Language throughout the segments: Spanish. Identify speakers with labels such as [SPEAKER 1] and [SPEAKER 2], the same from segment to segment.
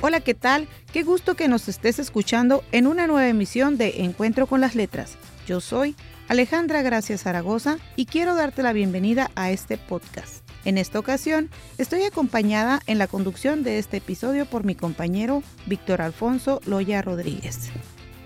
[SPEAKER 1] Hola, ¿qué tal? Qué gusto que nos estés escuchando en una nueva emisión de Encuentro con las Letras. Yo soy Alejandra Gracias Zaragoza y quiero darte la bienvenida a este podcast. En esta ocasión estoy acompañada en la conducción de este episodio por mi compañero Víctor Alfonso Loya Rodríguez.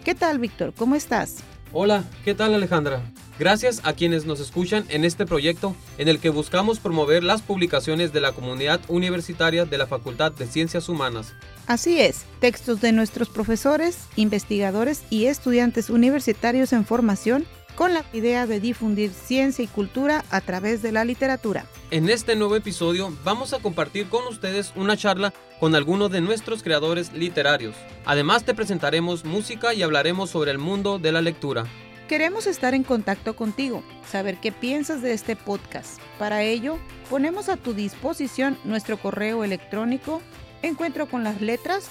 [SPEAKER 1] ¿Qué tal, Víctor? ¿Cómo estás?
[SPEAKER 2] Hola, ¿qué tal Alejandra? Gracias a quienes nos escuchan en este proyecto en el que buscamos promover las publicaciones de la comunidad universitaria de la Facultad de Ciencias Humanas.
[SPEAKER 1] Así es, textos de nuestros profesores, investigadores y estudiantes universitarios en formación con la idea de difundir ciencia y cultura a través de la literatura.
[SPEAKER 2] En este nuevo episodio vamos a compartir con ustedes una charla con algunos de nuestros creadores literarios. Además te presentaremos música y hablaremos sobre el mundo de la lectura.
[SPEAKER 1] Queremos estar en contacto contigo, saber qué piensas de este podcast. Para ello, ponemos a tu disposición nuestro correo electrónico encuentro con las letras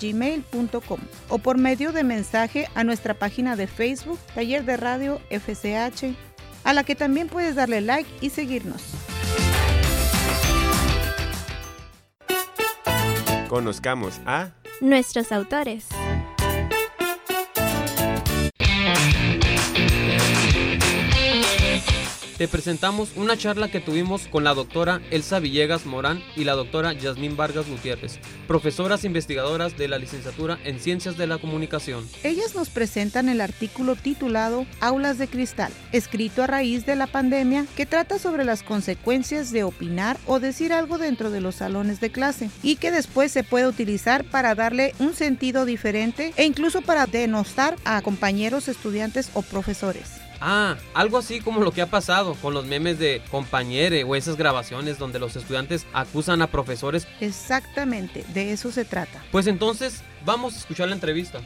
[SPEAKER 1] gmail.com o por medio de mensaje a nuestra página de Facebook Taller de Radio FCH, a la que también puedes darle like y seguirnos.
[SPEAKER 3] Conozcamos a
[SPEAKER 4] nuestros autores.
[SPEAKER 2] Te presentamos una charla que tuvimos con la doctora Elsa Villegas Morán y la doctora Yasmín Vargas Gutiérrez, profesoras investigadoras de la licenciatura en Ciencias de la Comunicación.
[SPEAKER 1] Ellas nos presentan el artículo titulado Aulas de Cristal, escrito a raíz de la pandemia, que trata sobre las consecuencias de opinar o decir algo dentro de los salones de clase y que después se puede utilizar para darle un sentido diferente e incluso para denostar a compañeros, estudiantes o profesores.
[SPEAKER 2] Ah, algo así como lo que ha pasado con los memes de compañere o esas grabaciones donde los estudiantes acusan a profesores.
[SPEAKER 1] Exactamente, de eso se trata.
[SPEAKER 2] Pues entonces, vamos a escuchar la entrevista.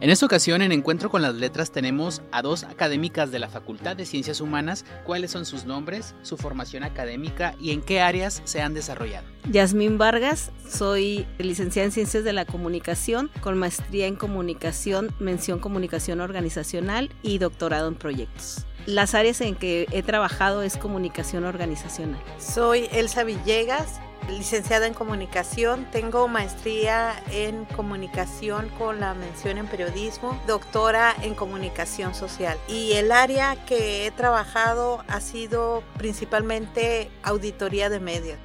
[SPEAKER 5] En esta ocasión, en Encuentro con las Letras, tenemos a dos académicas de la Facultad de Ciencias Humanas. ¿Cuáles son sus nombres, su formación académica y en qué áreas se han desarrollado?
[SPEAKER 6] Yasmín Vargas, soy licenciada en Ciencias de la Comunicación, con maestría en Comunicación, mención Comunicación Organizacional y doctorado en Proyectos. Las áreas en que he trabajado es comunicación organizacional.
[SPEAKER 7] Soy Elsa Villegas, licenciada en comunicación, tengo maestría en comunicación con la mención en periodismo, doctora en comunicación social. Y el área que he trabajado ha sido principalmente auditoría de medios.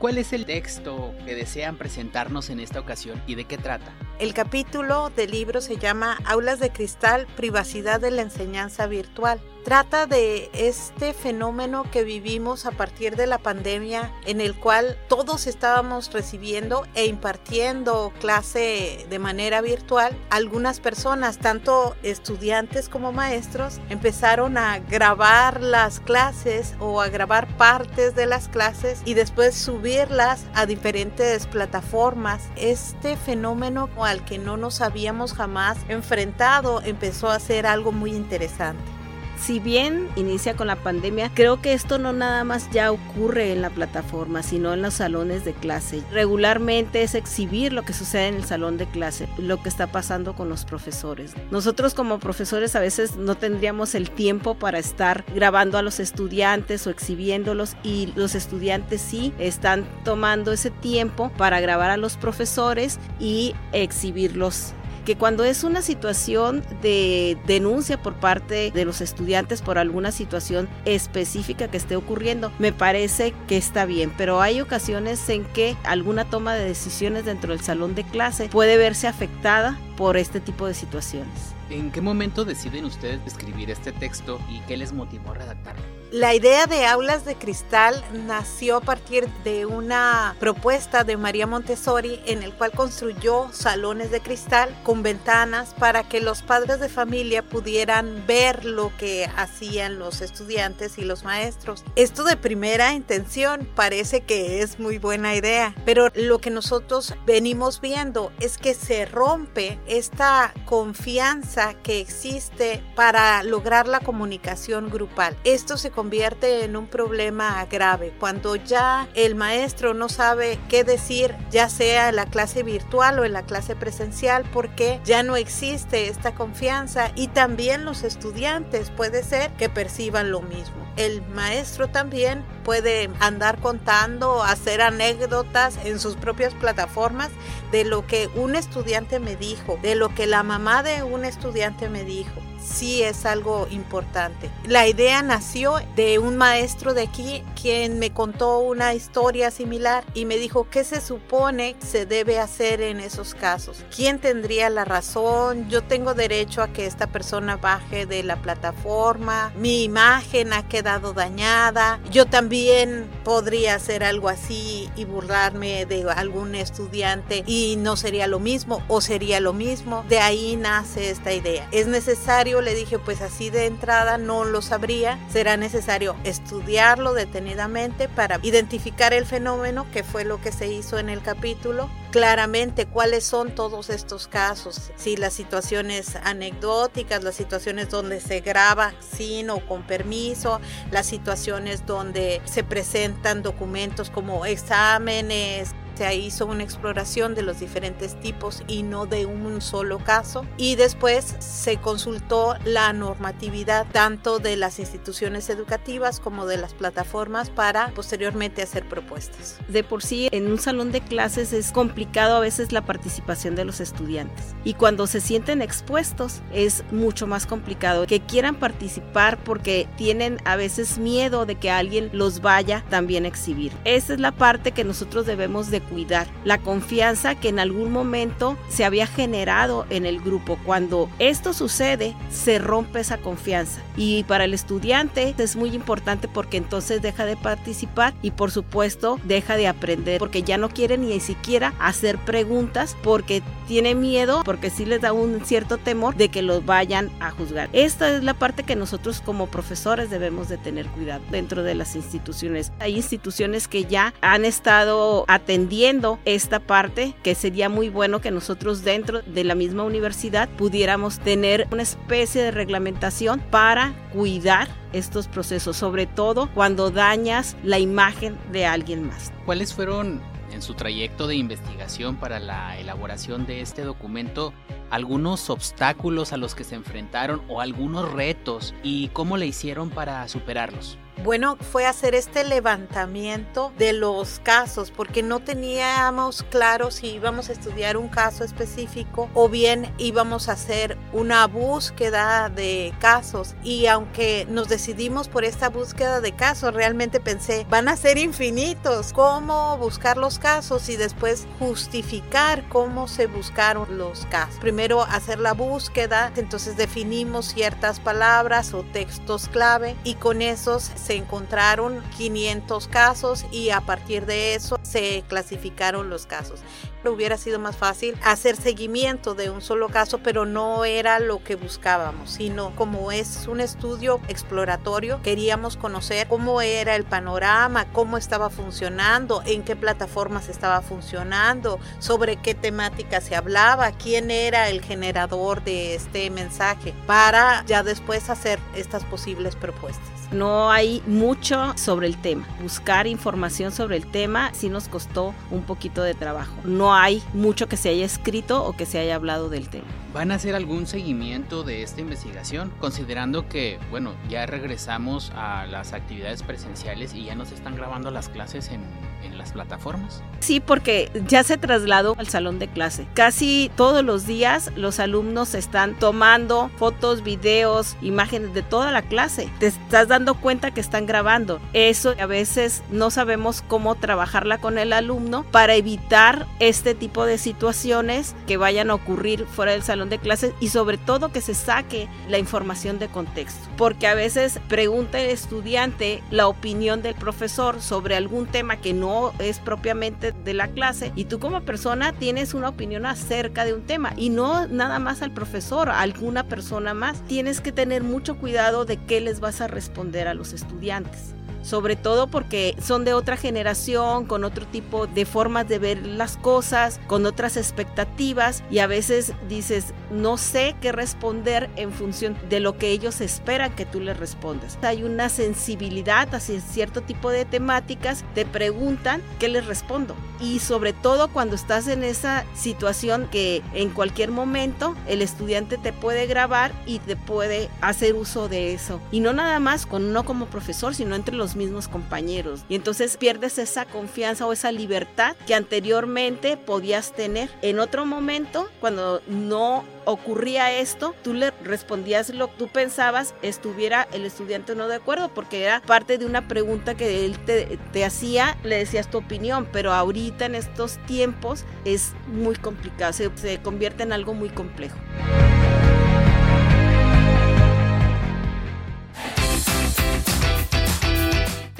[SPEAKER 5] ¿Cuál es el texto que desean presentarnos en esta ocasión y de qué trata?
[SPEAKER 7] El capítulo del libro se llama Aulas de Cristal, Privacidad de la Enseñanza Virtual. Trata de este fenómeno que vivimos a partir de la pandemia en el cual todos estábamos recibiendo e impartiendo clase de manera virtual. Algunas personas, tanto estudiantes como maestros, empezaron a grabar las clases o a grabar partes de las clases y después subirlas a diferentes plataformas. Este fenómeno al que no nos habíamos jamás enfrentado empezó a ser algo muy interesante
[SPEAKER 6] si bien inicia con la pandemia, creo que esto no nada más ya ocurre en la plataforma, sino en los salones de clase. Regularmente es exhibir lo que sucede en el salón de clase, lo que está pasando con los profesores. Nosotros como profesores a veces no tendríamos el tiempo para estar grabando a los estudiantes o exhibiéndolos y los estudiantes sí están tomando ese tiempo para grabar a los profesores y exhibirlos que cuando es una situación de denuncia por parte de los estudiantes por alguna situación específica que esté ocurriendo, me parece que está bien, pero hay ocasiones en que alguna toma de decisiones dentro del salón de clase puede verse afectada por este tipo de situaciones.
[SPEAKER 5] ¿En qué momento deciden ustedes escribir este texto y qué les motivó a redactarlo?
[SPEAKER 7] La idea de aulas de cristal nació a partir de una propuesta de María Montessori en el cual construyó salones de cristal con ventanas para que los padres de familia pudieran ver lo que hacían los estudiantes y los maestros. Esto de primera intención parece que es muy buena idea, pero lo que nosotros venimos viendo es que se rompe esta confianza que existe para lograr la comunicación grupal. Esto se convierte en un problema grave. Cuando ya el maestro no sabe qué decir, ya sea en la clase virtual o en la clase presencial, porque ya no existe esta confianza y también los estudiantes puede ser que perciban lo mismo. El maestro también puede andar contando, hacer anécdotas en sus propias plataformas de lo que un estudiante me dijo, de lo que la mamá de un estudiante me dijo sí es algo importante. La idea nació de un maestro de aquí quien me contó una historia similar y me dijo qué se supone se debe hacer en esos casos. ¿Quién tendría la razón? Yo tengo derecho a que esta persona baje de la plataforma. Mi imagen ha quedado dañada. Yo también podría hacer algo así y burlarme de algún estudiante y no sería lo mismo o sería lo mismo. De ahí nace esta idea. Es necesario le dije, pues así de entrada no lo sabría, será necesario estudiarlo detenidamente para identificar el fenómeno, que fue lo que se hizo en el capítulo, claramente cuáles son todos estos casos, si las situaciones anecdóticas, las situaciones donde se graba sin o con permiso, las situaciones donde se presentan documentos como exámenes, se hizo una exploración de los diferentes tipos y no de un solo caso. Y después se consultó la normatividad tanto de las instituciones educativas como de las plataformas para posteriormente hacer propuestas.
[SPEAKER 6] De por sí, en un salón de clases es complicado a veces la participación de los estudiantes. Y cuando se sienten expuestos es mucho más complicado que quieran participar porque tienen a veces miedo de que alguien los vaya también a exhibir. Esa es la parte que nosotros debemos de cuidar, la confianza que en algún momento se había generado en el grupo. Cuando esto sucede, se rompe esa confianza. Y para el estudiante es muy importante porque entonces deja de participar y por supuesto deja de aprender porque ya no quiere ni siquiera hacer preguntas porque tiene miedo, porque sí les da un cierto temor de que los vayan a juzgar. Esta es la parte que nosotros como profesores debemos de tener cuidado dentro de las instituciones. Hay instituciones que ya han estado atendiendo esta parte que sería muy bueno que nosotros dentro de la misma universidad pudiéramos tener una especie de reglamentación para cuidar estos procesos, sobre todo cuando dañas la imagen de alguien más.
[SPEAKER 5] ¿Cuáles fueron en su trayecto de investigación para la elaboración de este documento algunos obstáculos a los que se enfrentaron o algunos retos y cómo le hicieron para superarlos?
[SPEAKER 7] Bueno, fue hacer este levantamiento de los casos porque no teníamos claro si íbamos a estudiar un caso específico o bien íbamos a hacer una búsqueda de casos. Y aunque nos decidimos por esta búsqueda de casos, realmente pensé, van a ser infinitos. ¿Cómo buscar los casos y después justificar cómo se buscaron los casos? Primero hacer la búsqueda, entonces definimos ciertas palabras o textos clave y con esos se encontraron 500 casos y a partir de eso se clasificaron los casos. Hubiera sido más fácil hacer seguimiento de un solo caso, pero no era lo que buscábamos, sino como es un estudio exploratorio, queríamos conocer cómo era el panorama, cómo estaba funcionando, en qué plataformas estaba funcionando, sobre qué temática se hablaba, quién era el generador de este mensaje, para ya después hacer estas posibles propuestas.
[SPEAKER 6] No hay mucho sobre el tema. Buscar información sobre el tema sí nos costó un poquito de trabajo. No hay mucho que se haya escrito o que se haya hablado del tema.
[SPEAKER 5] ¿Van a hacer algún seguimiento de esta investigación? Considerando que, bueno, ya regresamos a las actividades presenciales y ya nos están grabando las clases en, en las plataformas.
[SPEAKER 6] Sí, porque ya se trasladó al salón de clase. Casi todos los días los alumnos están tomando fotos, videos, imágenes de toda la clase. Te estás dando cuenta que están grabando. Eso a veces no sabemos cómo trabajarla con el alumno para evitar este tipo de situaciones que vayan a ocurrir fuera del salón de clases y sobre todo que se saque la información de contexto, porque a veces pregunta el estudiante la opinión del profesor sobre algún tema que no es propiamente de la clase y tú como persona tienes una opinión acerca de un tema y no nada más al profesor, alguna persona más. Tienes que tener mucho cuidado de qué les vas a responder a los estudiantes sobre todo porque son de otra generación, con otro tipo de formas de ver las cosas, con otras expectativas y a veces dices, no sé qué responder en función de lo que ellos esperan que tú les respondas. Hay una sensibilidad hacia cierto tipo de temáticas, te preguntan qué les respondo y sobre todo cuando estás en esa situación que en cualquier momento el estudiante te puede grabar y te puede hacer uso de eso y no nada más con uno como profesor, sino entre los mismos compañeros. Y entonces pierdes esa confianza o esa libertad que anteriormente podías tener. En otro momento, cuando no ocurría esto, tú le respondías lo que tú pensabas, estuviera el estudiante no de acuerdo, porque era parte de una pregunta que él te, te hacía, le decías tu opinión, pero ahorita en estos tiempos es muy complicado, se, se convierte en algo muy complejo.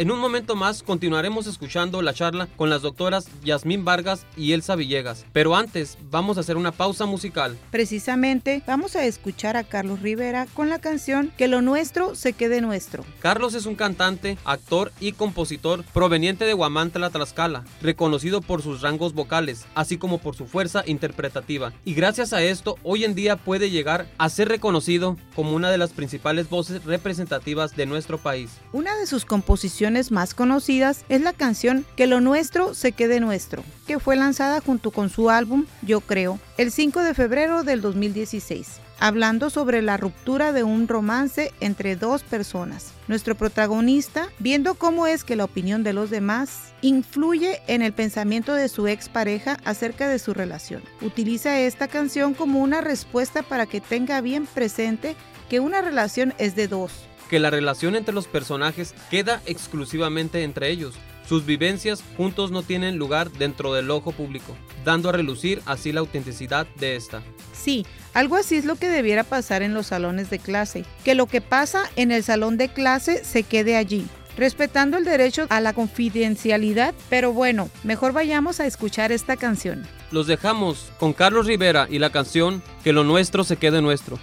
[SPEAKER 2] En un momento más continuaremos escuchando la charla con las doctoras Yasmín Vargas y Elsa Villegas, pero antes vamos a hacer una pausa musical.
[SPEAKER 1] Precisamente vamos a escuchar a Carlos Rivera con la canción Que lo nuestro se quede nuestro.
[SPEAKER 2] Carlos es un cantante, actor y compositor proveniente de Huamantla, Tlaxcala, reconocido por sus rangos vocales, así como por su fuerza interpretativa, y gracias a esto hoy en día puede llegar a ser reconocido como una de las principales voces representativas de nuestro país.
[SPEAKER 1] Una de sus composiciones más conocidas es la canción Que lo nuestro se quede nuestro, que fue lanzada junto con su álbum Yo Creo el 5 de febrero del 2016, hablando sobre la ruptura de un romance entre dos personas. Nuestro protagonista, viendo cómo es que la opinión de los demás influye en el pensamiento de su expareja acerca de su relación, utiliza esta canción como una respuesta para que tenga bien presente que una relación es de dos
[SPEAKER 2] que la relación entre los personajes queda exclusivamente entre ellos. Sus vivencias juntos no tienen lugar dentro del ojo público, dando a relucir así la autenticidad de esta.
[SPEAKER 1] Sí, algo así es lo que debiera pasar en los salones de clase, que lo que pasa en el salón de clase se quede allí, respetando el derecho a la confidencialidad, pero bueno, mejor vayamos a escuchar esta canción.
[SPEAKER 2] Los dejamos con Carlos Rivera y la canción Que lo nuestro se quede nuestro.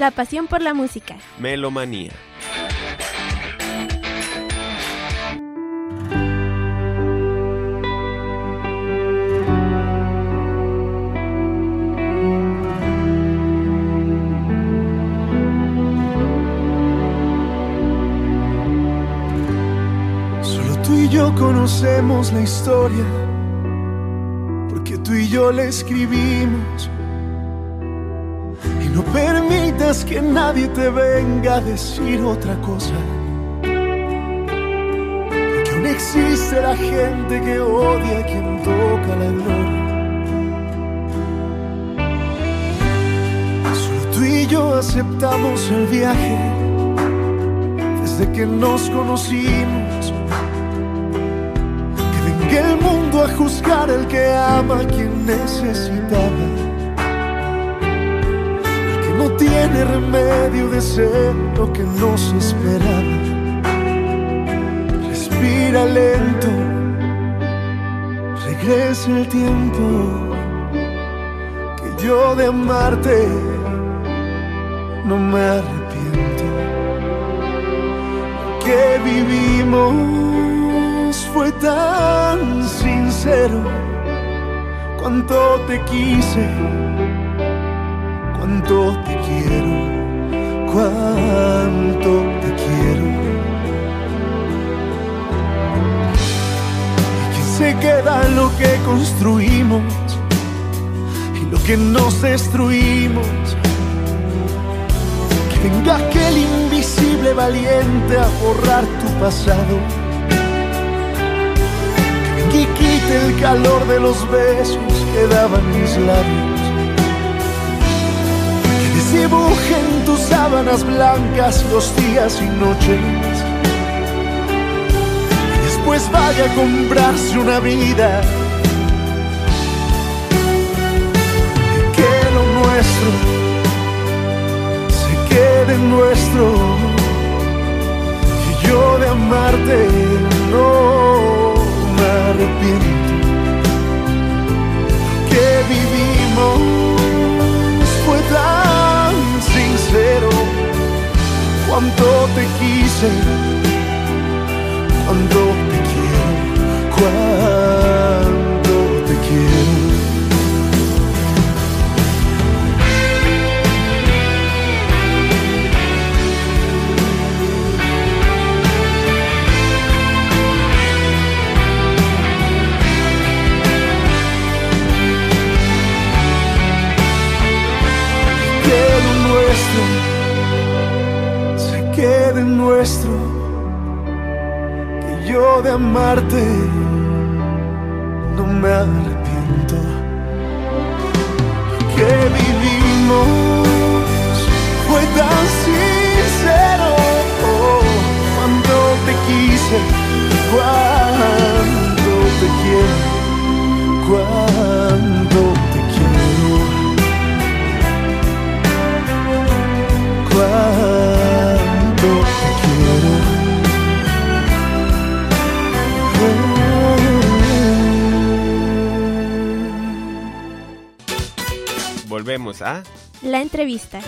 [SPEAKER 4] La pasión por la música.
[SPEAKER 3] Melomanía.
[SPEAKER 8] Solo tú y yo conocemos la historia, porque tú y yo la escribimos. Que nadie te venga a decir otra cosa. Porque aún existe la gente que odia a quien toca la gloria. Solo tú y yo aceptamos el viaje desde que nos conocimos. Que venga el mundo a juzgar el que ama a quien necesitaba. No tiene remedio de ser lo que nos esperaba. Respira lento, regresa el tiempo que yo de amarte no me arrepiento que vivimos fue tan sincero. Cuánto te quise, cuánto te quiero, cuánto te quiero. Y que se queda lo que construimos y lo que nos destruimos. Que venga aquel invisible valiente a borrar tu pasado. Que y quite el calor de los besos que daban mis labios. Que desdibuje en tus sábanas blancas los días y noches. Y pues vaya a comprarse una vida. Que lo nuestro se quede nuestro. Y yo de amarte no me arrepiento. Que vivimos sincero. Cuánto te quise, cuánto te quiero, cuánto amarte
[SPEAKER 4] La entrevista.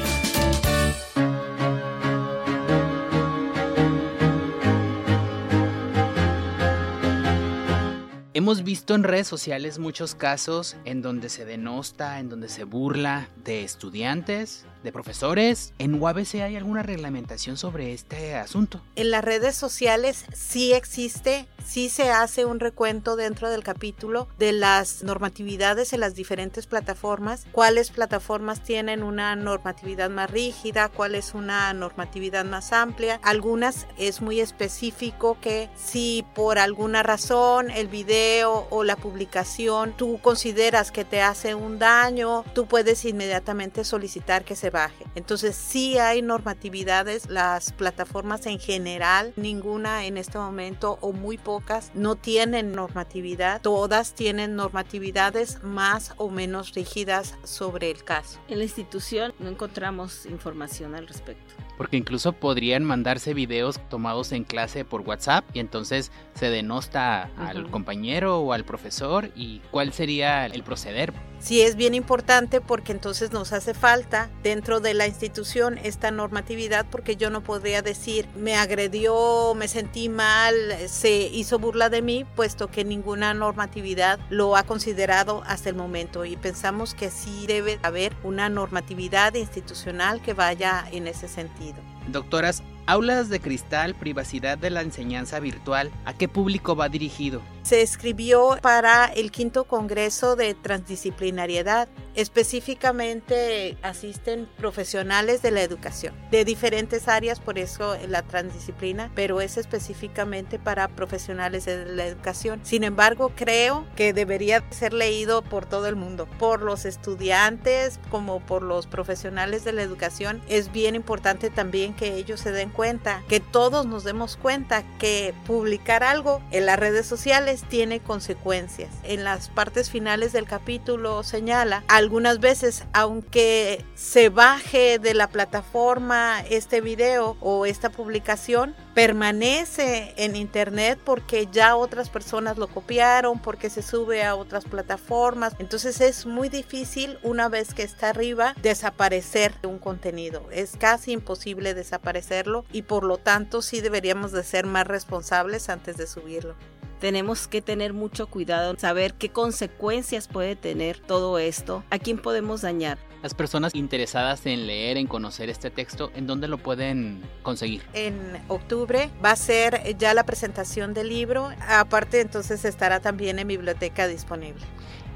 [SPEAKER 5] Hemos visto en redes sociales muchos casos en donde se denosta, en donde se burla de estudiantes, de profesores. ¿En UABC hay alguna reglamentación sobre este asunto?
[SPEAKER 7] En las redes sociales sí existe, sí se hace un recuento dentro del capítulo de las normatividades en las diferentes plataformas, cuáles plataformas tienen una normatividad más rígida, cuál es una normatividad más amplia. Algunas es muy específico que si por alguna razón el video o la publicación tú consideras que te hace un daño, tú puedes inmediatamente solicitar que se baje. Entonces sí hay normatividades, las plataformas en general, ninguna en este momento o muy pocas no tienen normatividad, todas tienen normatividades más o menos rígidas sobre el caso.
[SPEAKER 6] En la institución no encontramos información al respecto.
[SPEAKER 5] Porque incluso podrían mandarse videos tomados en clase por WhatsApp y entonces se denosta al compañero o al profesor y cuál sería el proceder.
[SPEAKER 7] Sí es bien importante porque entonces nos hace falta dentro de la institución esta normatividad porque yo no podría decir me agredió, me sentí mal, se hizo burla de mí, puesto que ninguna normatividad lo ha considerado hasta el momento y pensamos que sí debe haber una normatividad institucional que vaya en ese sentido.
[SPEAKER 5] Doctoras, aulas de cristal, privacidad de la enseñanza virtual, ¿a qué público va dirigido?
[SPEAKER 7] Se escribió para el quinto Congreso de Transdisciplinariedad. Específicamente asisten profesionales de la educación de diferentes áreas, por eso la transdisciplina, pero es específicamente para profesionales de la educación. Sin embargo, creo que debería ser leído por todo el mundo, por los estudiantes como por los profesionales de la educación. Es bien importante también que ellos se den cuenta, que todos nos demos cuenta que publicar algo en las redes sociales tiene consecuencias. En las partes finales del capítulo señala, algunas veces, aunque se baje de la plataforma este video o esta publicación, permanece en internet porque ya otras personas lo copiaron, porque se sube a otras plataformas. Entonces es muy difícil una vez que está arriba desaparecer un contenido. Es casi imposible desaparecerlo y por lo tanto sí deberíamos de ser más responsables antes de subirlo.
[SPEAKER 6] Tenemos que tener mucho cuidado, saber qué consecuencias puede tener todo esto, a quién podemos dañar.
[SPEAKER 5] Las personas interesadas en leer, en conocer este texto, ¿en dónde lo pueden conseguir?
[SPEAKER 7] En octubre va a ser ya la presentación del libro, aparte entonces estará también en biblioteca disponible.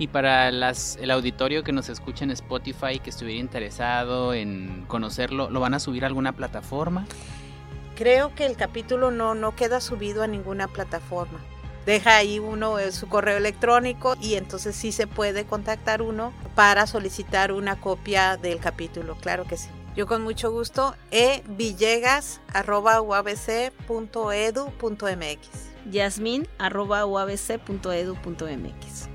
[SPEAKER 5] Y para las, el auditorio que nos escucha en Spotify, que estuviera interesado en conocerlo, ¿lo van a subir a alguna plataforma?
[SPEAKER 7] Creo que el capítulo no, no queda subido a ninguna plataforma. Deja ahí uno eh, su correo electrónico y entonces sí se puede contactar uno para solicitar una copia del capítulo, claro que sí. Yo con mucho gusto, evillegas.uabc.edu.mx.
[SPEAKER 6] yasmin.uabc.edu.mx.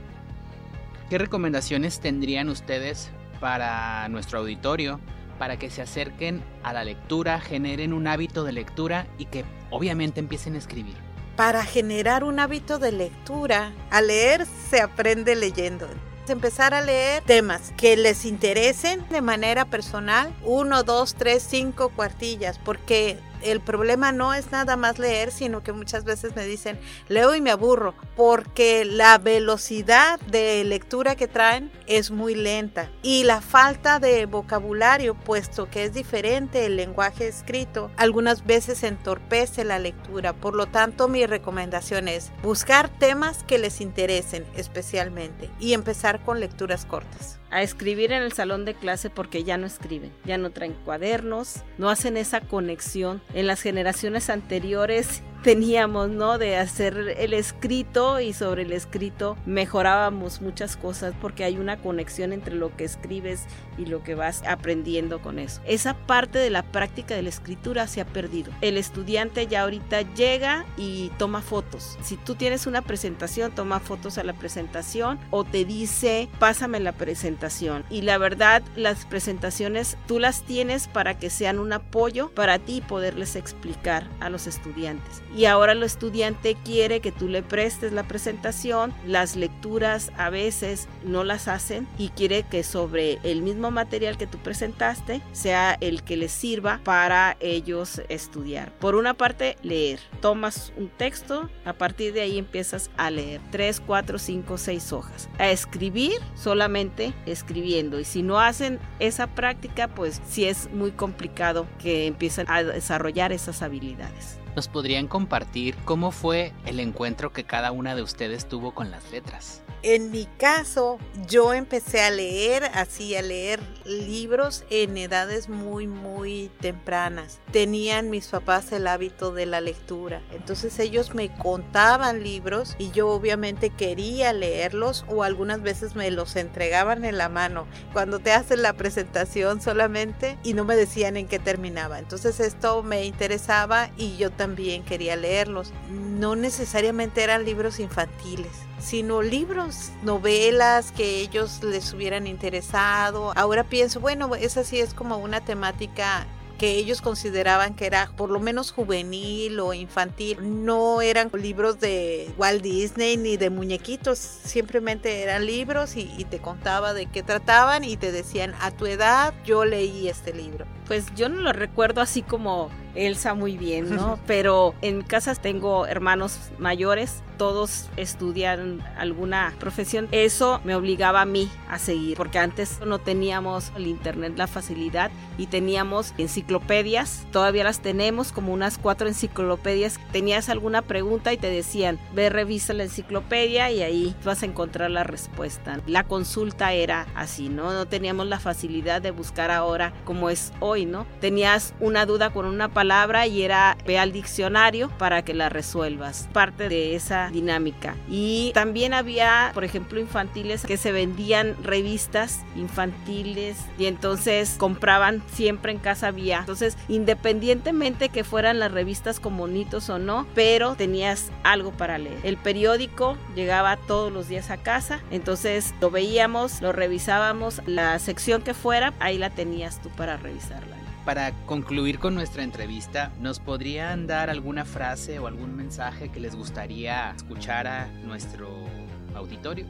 [SPEAKER 5] ¿Qué recomendaciones tendrían ustedes para nuestro auditorio para que se acerquen a la lectura, generen un hábito de lectura y que obviamente empiecen a escribir?
[SPEAKER 7] Para generar un hábito de lectura, a leer se aprende leyendo. Empezar a leer temas que les interesen de manera personal, uno, dos, tres, cinco cuartillas, porque el problema no es nada más leer, sino que muchas veces me dicen, leo y me aburro, porque la velocidad de lectura que traen es muy lenta y la falta de vocabulario, puesto que es diferente el lenguaje escrito, algunas veces entorpece la lectura. Por lo tanto, mi recomendación es buscar temas que les interesen especialmente y empezar con lecturas cortas
[SPEAKER 6] a escribir en el salón de clase porque ya no escriben, ya no traen cuadernos, no hacen esa conexión. En las generaciones anteriores teníamos, ¿no? De hacer el escrito y sobre el escrito mejorábamos muchas cosas porque hay una conexión entre lo que escribes y lo que vas aprendiendo con eso. Esa parte de la práctica de la escritura se ha perdido. El estudiante ya ahorita llega y toma fotos. Si tú tienes una presentación, toma fotos a la presentación o te dice, pásame la presentación. Y la verdad, las presentaciones tú las tienes para que sean un apoyo para ti poderles explicar a los estudiantes y ahora el estudiante quiere que tú le prestes la presentación, las lecturas a veces no las hacen y quiere que sobre el mismo material que tú presentaste sea el que les sirva para ellos estudiar. Por una parte, leer. Tomas un texto, a partir de ahí empiezas a leer 3, 4, 5, 6 hojas. A escribir solamente escribiendo y si no hacen esa práctica, pues sí es muy complicado que empiecen a desarrollar esas habilidades.
[SPEAKER 5] ¿Nos podrían compartir cómo fue el encuentro que cada una de ustedes tuvo con las letras?
[SPEAKER 7] En mi caso, yo empecé a leer, así a leer libros en edades muy, muy tempranas. Tenían mis papás el hábito de la lectura. Entonces ellos me contaban libros y yo obviamente quería leerlos o algunas veces me los entregaban en la mano. Cuando te hacen la presentación solamente y no me decían en qué terminaba. Entonces esto me interesaba y yo también quería leerlos. No necesariamente eran libros infantiles sino libros, novelas que ellos les hubieran interesado. Ahora pienso, bueno, esa sí es como una temática que ellos consideraban que era por lo menos juvenil o infantil. No eran libros de Walt Disney ni de muñequitos, simplemente eran libros y, y, te contaba de qué trataban y te decían, a tu edad yo leí este libro.
[SPEAKER 6] Pues yo no lo recuerdo así como Elsa muy bien, ¿no? Pero en casa tengo hermanos mayores, todos estudian alguna profesión. Eso me obligaba a mí a seguir, porque antes no teníamos el internet, la facilidad y teníamos enciclopedias, todavía las tenemos, como unas cuatro enciclopedias. Tenías alguna pregunta y te decían, ve, revisa la enciclopedia y ahí vas a encontrar la respuesta. La consulta era así, ¿no? No teníamos la facilidad de buscar ahora como es hoy, ¿no? Tenías una duda con una palabra y era ve al diccionario para que la resuelvas. Parte de esa dinámica. Y también había, por ejemplo, infantiles que se vendían revistas infantiles y entonces compraban siempre en casa había. Entonces, independientemente que fueran las revistas con bonitos o no, pero tenías algo para leer. El periódico llegaba todos los días a casa, entonces lo veíamos, lo revisábamos, la sección que fuera, ahí la tenías tú para revisarla
[SPEAKER 5] para concluir con nuestra entrevista, ¿nos podrían dar alguna frase o algún mensaje que les gustaría escuchar a nuestro auditorio?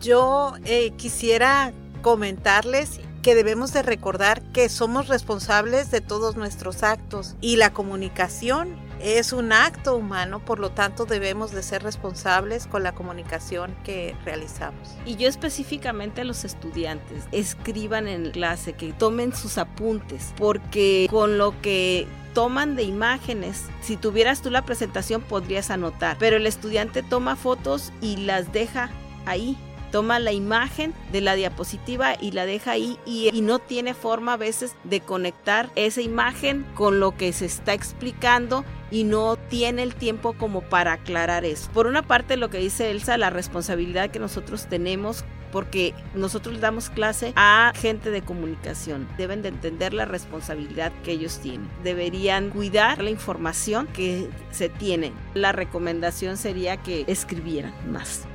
[SPEAKER 7] Yo eh, quisiera comentarles que debemos de recordar que somos responsables de todos nuestros actos y la comunicación es un acto humano, por lo tanto debemos de ser responsables con la comunicación que realizamos.
[SPEAKER 6] Y yo específicamente a los estudiantes, escriban en clase, que tomen sus apuntes, porque con lo que toman de imágenes. Si tuvieras tú la presentación podrías anotar, pero el estudiante toma fotos y las deja ahí toma la imagen de la diapositiva y la deja ahí y, no tiene forma a veces de conectar esa imagen con lo que se está explicando y no tiene el tiempo como para aclarar eso. Por una parte, lo que dice Elsa, la responsabilidad que nosotros tenemos porque nosotros damos clase a gente de comunicación. Deben de entender la responsabilidad que ellos tienen. Deberían cuidar la información que se tiene. La recomendación sería que escribieran más.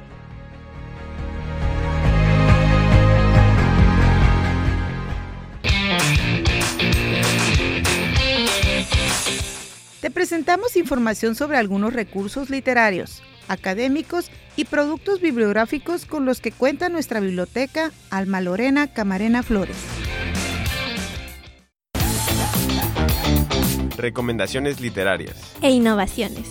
[SPEAKER 1] Te presentamos información sobre algunos recursos literarios, académicos y productos bibliográficos con los que cuenta nuestra biblioteca Alma Lorena Camarena Flores.
[SPEAKER 3] Recomendaciones literarias.
[SPEAKER 4] E innovaciones.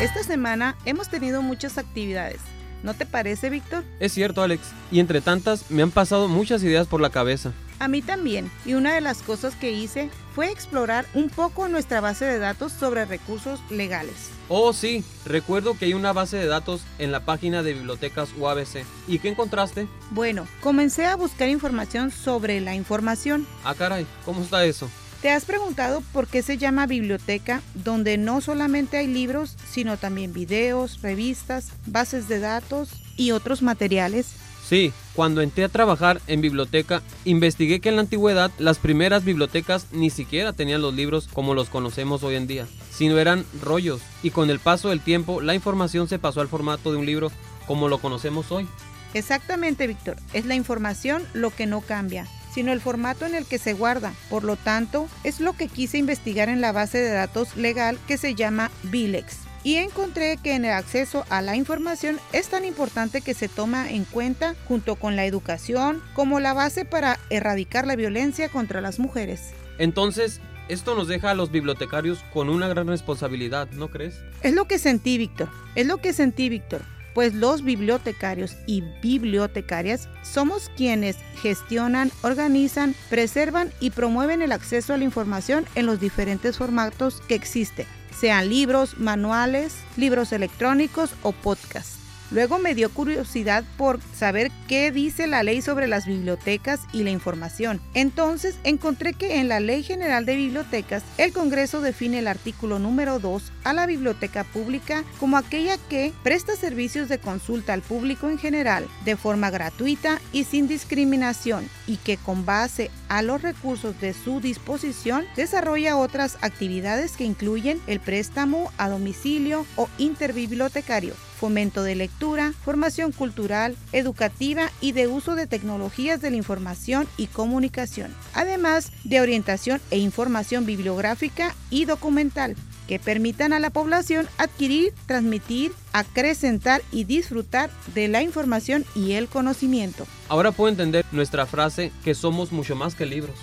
[SPEAKER 1] Esta semana hemos tenido muchas actividades. ¿No te parece, Víctor?
[SPEAKER 2] Es cierto, Alex. Y entre tantas, me han pasado muchas ideas por la cabeza.
[SPEAKER 1] A mí también. Y una de las cosas que hice fue explorar un poco nuestra base de datos sobre recursos legales.
[SPEAKER 2] Oh, sí. Recuerdo que hay una base de datos en la página de bibliotecas UABC. ¿Y qué encontraste?
[SPEAKER 1] Bueno, comencé a buscar información sobre la información.
[SPEAKER 2] Ah, caray. ¿Cómo está eso?
[SPEAKER 1] ¿Te has preguntado por qué se llama biblioteca donde no solamente hay libros, sino también videos, revistas, bases de datos y otros materiales?
[SPEAKER 2] Sí, cuando entré a trabajar en biblioteca, investigué que en la antigüedad las primeras bibliotecas ni siquiera tenían los libros como los conocemos hoy en día, sino eran rollos, y con el paso del tiempo la información se pasó al formato de un libro como lo conocemos hoy.
[SPEAKER 1] Exactamente, Víctor, es la información lo que no cambia sino el formato en el que se guarda. Por lo tanto, es lo que quise investigar en la base de datos legal que se llama Bilex. Y encontré que en el acceso a la información es tan importante que se toma en cuenta junto con la educación como la base para erradicar la violencia contra las mujeres.
[SPEAKER 2] Entonces, esto nos deja a los bibliotecarios con una gran responsabilidad, ¿no crees?
[SPEAKER 1] Es lo que sentí, Víctor. Es lo que sentí, Víctor pues los bibliotecarios y bibliotecarias somos quienes gestionan, organizan, preservan y promueven el acceso a la información en los diferentes formatos que existen, sean libros, manuales, libros electrónicos o podcasts. Luego me dio curiosidad por saber qué dice la ley sobre las bibliotecas y la información. Entonces encontré que en la Ley General de Bibliotecas el Congreso define el artículo número 2 a la biblioteca pública como aquella que presta servicios de consulta al público en general de forma gratuita y sin discriminación y que con base a los recursos de su disposición desarrolla otras actividades que incluyen el préstamo a domicilio o interbibliotecario fomento de lectura, formación cultural, educativa y de uso de tecnologías de la información y comunicación, además de orientación e información bibliográfica y documental que permitan a la población adquirir, transmitir, acrecentar y disfrutar de la información y el conocimiento.
[SPEAKER 2] Ahora puedo entender nuestra frase que somos mucho más que libros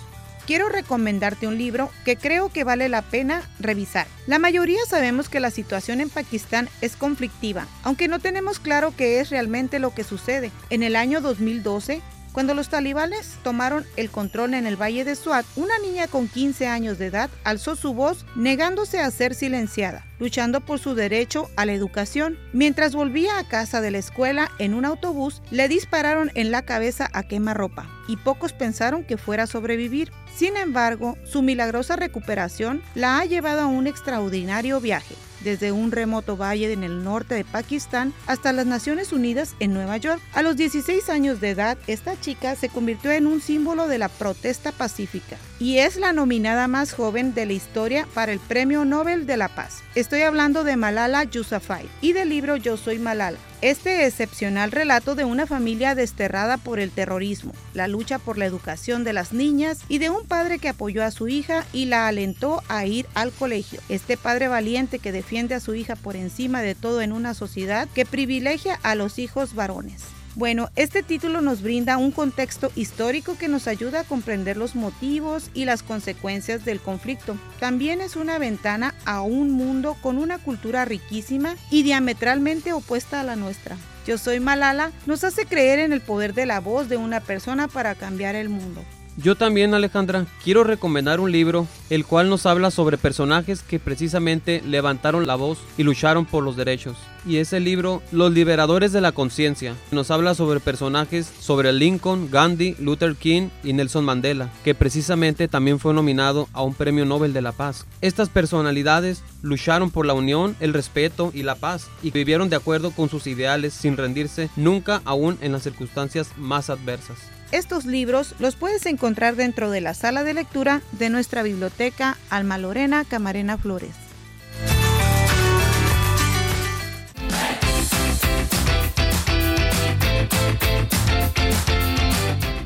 [SPEAKER 1] quiero recomendarte un libro que creo que vale la pena revisar. La mayoría sabemos que la situación en Pakistán es conflictiva, aunque no tenemos claro qué es realmente lo que sucede. En el año 2012, cuando los talibanes tomaron el control en el valle de Swat, una niña con 15 años de edad alzó su voz negándose a ser silenciada, luchando por su derecho a la educación. Mientras volvía a casa de la escuela en un autobús, le dispararon en la cabeza a quemarropa y pocos pensaron que fuera a sobrevivir. Sin embargo, su milagrosa recuperación la ha llevado a un extraordinario viaje desde un remoto valle en el norte de Pakistán hasta las Naciones Unidas en Nueva York. A los 16 años de edad, esta chica se convirtió en un símbolo de la protesta pacífica y es la nominada más joven de la historia para el Premio Nobel de la Paz. Estoy hablando de Malala Yousafzai y del libro Yo soy Malala. Este excepcional relato de una familia desterrada por el terrorismo, la lucha por la educación de las niñas y de un padre que apoyó a su hija y la alentó a ir al colegio. Este padre valiente que defiende a su hija por encima de todo en una sociedad que privilegia a los hijos varones. Bueno, este título nos brinda un contexto histórico que nos ayuda a comprender los motivos y las consecuencias del conflicto. También es una ventana a un mundo con una cultura riquísima y diametralmente opuesta a la nuestra. Yo soy Malala nos hace creer en el poder de la voz de una persona para cambiar el mundo.
[SPEAKER 2] Yo también, Alejandra, quiero recomendar un libro el cual nos habla sobre personajes que precisamente levantaron la voz y lucharon por los derechos. Y es el libro Los Liberadores de la Conciencia. Nos habla sobre personajes sobre Lincoln, Gandhi, Luther King y Nelson Mandela, que precisamente también fue nominado a un premio Nobel de la Paz. Estas personalidades lucharon por la unión, el respeto y la paz y vivieron de acuerdo con sus ideales sin rendirse nunca aún en las circunstancias más adversas.
[SPEAKER 1] Estos libros los puedes encontrar dentro de la sala de lectura de nuestra biblioteca Alma Lorena Camarena Flores.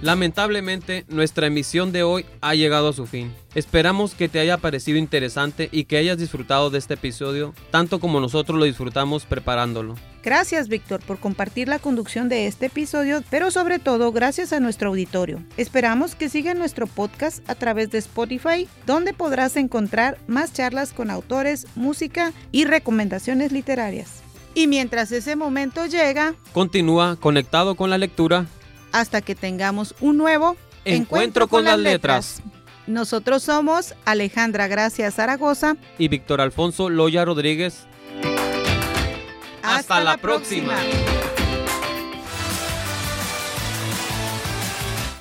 [SPEAKER 2] Lamentablemente, nuestra emisión de hoy ha llegado a su fin. Esperamos que te haya parecido interesante y que hayas disfrutado de este episodio tanto como nosotros lo disfrutamos preparándolo.
[SPEAKER 1] Gracias Víctor por compartir la conducción de este episodio, pero sobre todo gracias a nuestro auditorio. Esperamos que sigan nuestro podcast a través de Spotify, donde podrás encontrar más charlas con autores, música y recomendaciones literarias. Y mientras ese momento llega,
[SPEAKER 2] continúa conectado con la lectura
[SPEAKER 1] hasta que tengamos un nuevo
[SPEAKER 2] encuentro, con, las letras.
[SPEAKER 1] Nosotros somos Alejandra Gracia Zaragoza
[SPEAKER 2] y Víctor Alfonso Loya Rodríguez. Hasta, la, próxima.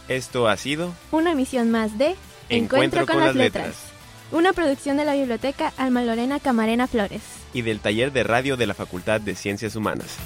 [SPEAKER 3] Esto ha sido
[SPEAKER 4] una emisión más de
[SPEAKER 3] Encuentro, con, las letras.
[SPEAKER 4] Una producción de la Biblioteca Alma Lorena Camarena Flores.
[SPEAKER 3] Y del Taller de Radio de la Facultad de Ciencias Humanas.